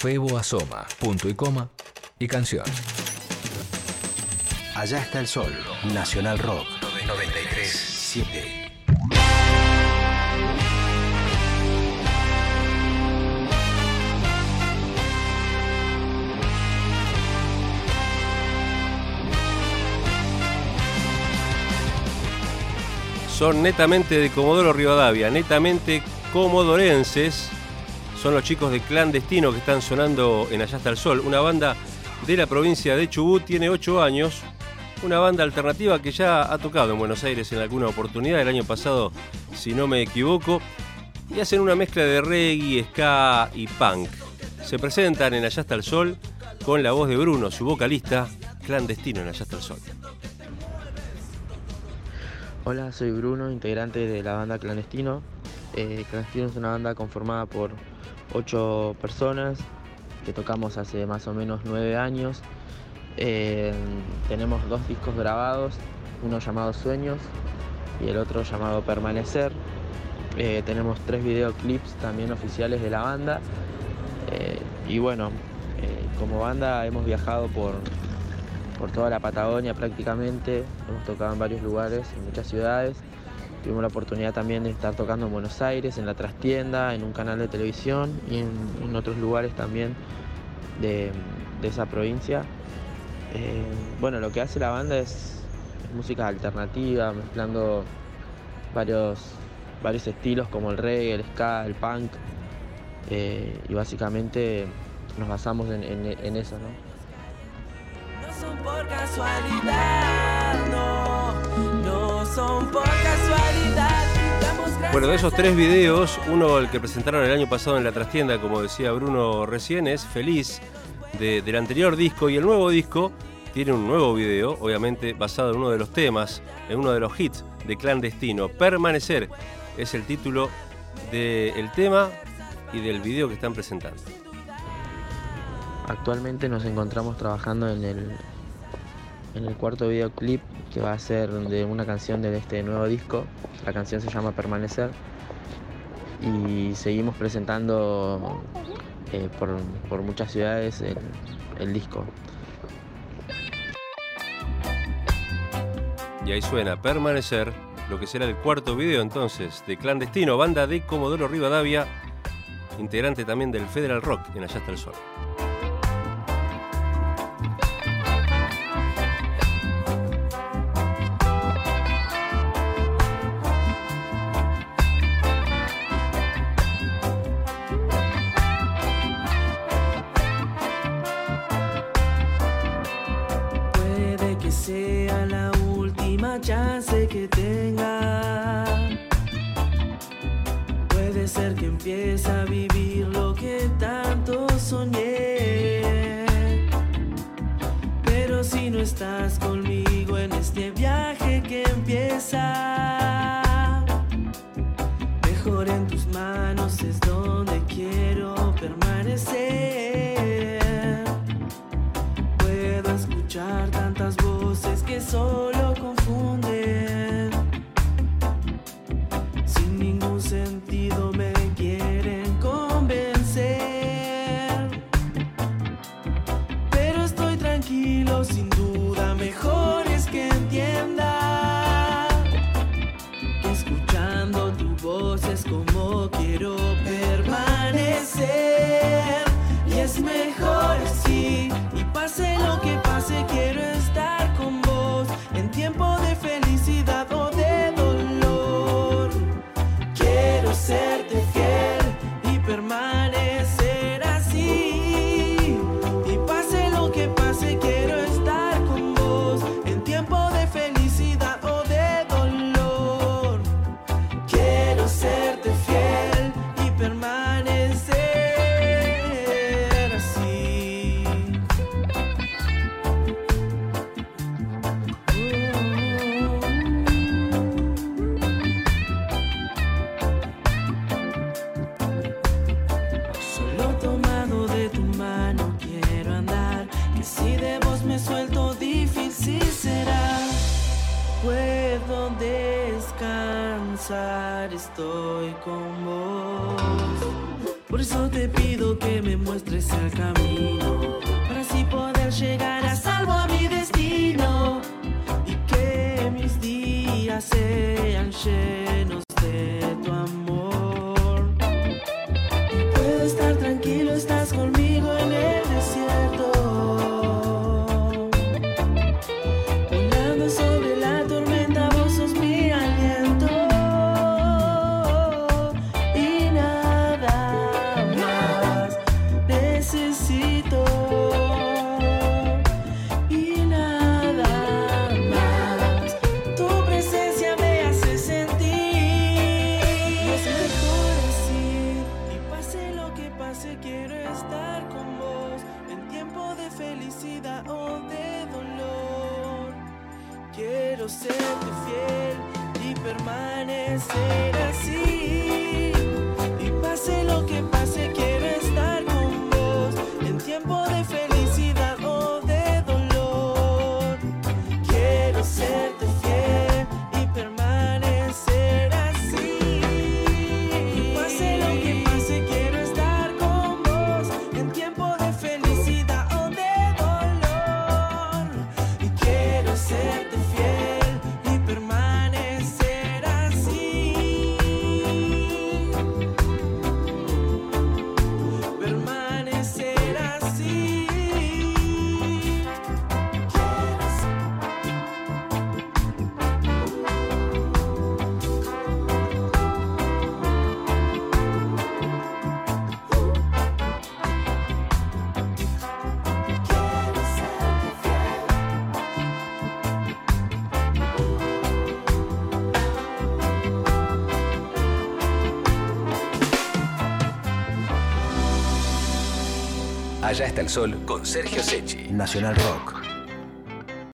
Febo Asoma, punto y coma y canción. Allá está el sol, Nacional Rock 93.7. son netamente de Comodoro Rivadavia, netamente comodorenses. Son los chicos de Clandestino que están sonando en Allá está el Sol, una banda de la provincia de Chubut, tiene 8 años, una banda alternativa que ya ha tocado en Buenos Aires en alguna oportunidad, el año pasado, si no me equivoco, y hacen una mezcla de reggae, ska y punk. Se presentan en Allá está el Sol con la voz de Bruno, su vocalista, clandestino en Allá está el Sol. Hola, soy Bruno, integrante de la banda Clandestino. Eh, Clandestino es una banda conformada por ocho personas que tocamos hace más o menos nueve años. Eh, tenemos dos discos grabados, uno llamado Sueños y el otro llamado Permanecer. Eh, tenemos tres videoclips también oficiales de la banda. y bueno, como banda hemos viajado por por toda la Patagonia prácticamente, hemos tocado en varios lugares, en muchas ciudades. Tuvimos la oportunidad también de estar tocando en Buenos Aires, en la trastienda, en un canal de televisión y en, otros lugares también de, esa provincia. Eh, bueno, lo que hace la banda es, música alternativa, mezclando varios, varios estilos como el reggae, el ska, el punk. Eh, y básicamente nos basamos en, eso, ¿no? son por casualidad, no, no son por casualidad. Bueno, de esos tres videos, uno el que presentaron el año pasado en la trastienda, como decía Bruno recién, es Feliz del anterior disco y el nuevo disco tiene un nuevo video, obviamente basado en uno de los temas, en uno de los hits de Clandestino. Permanecer es el título del tema y del video que están presentando. Actualmente nos encontramos trabajando en el, en el cuarto videoclip que va a ser de una canción de este nuevo disco. La canción se llama Permanecer. Y seguimos presentando eh, por, muchas ciudades el, el disco. Y ahí suena Permanecer, lo que será el cuarto video entonces de Clandestino, banda de Comodoro Rivadavia, integrante también del Federal Rock en Allá hasta el Sol. empieza a vivir lo que tanto soñé. Pero si no estás conmigo en este viaje que empieza, mejor en tus manos es donde quiero permanecer. Puedo escuchar tantas voces que solo confunden. tranquilo sin duda. descansar estoy con vos. Por eso te pido que me muestres el camino, para así poder llegar a salvo a mi destino y que mis días sean llenos de tu Música Allá está el sol con Sergio Sechi. Nacional Rock.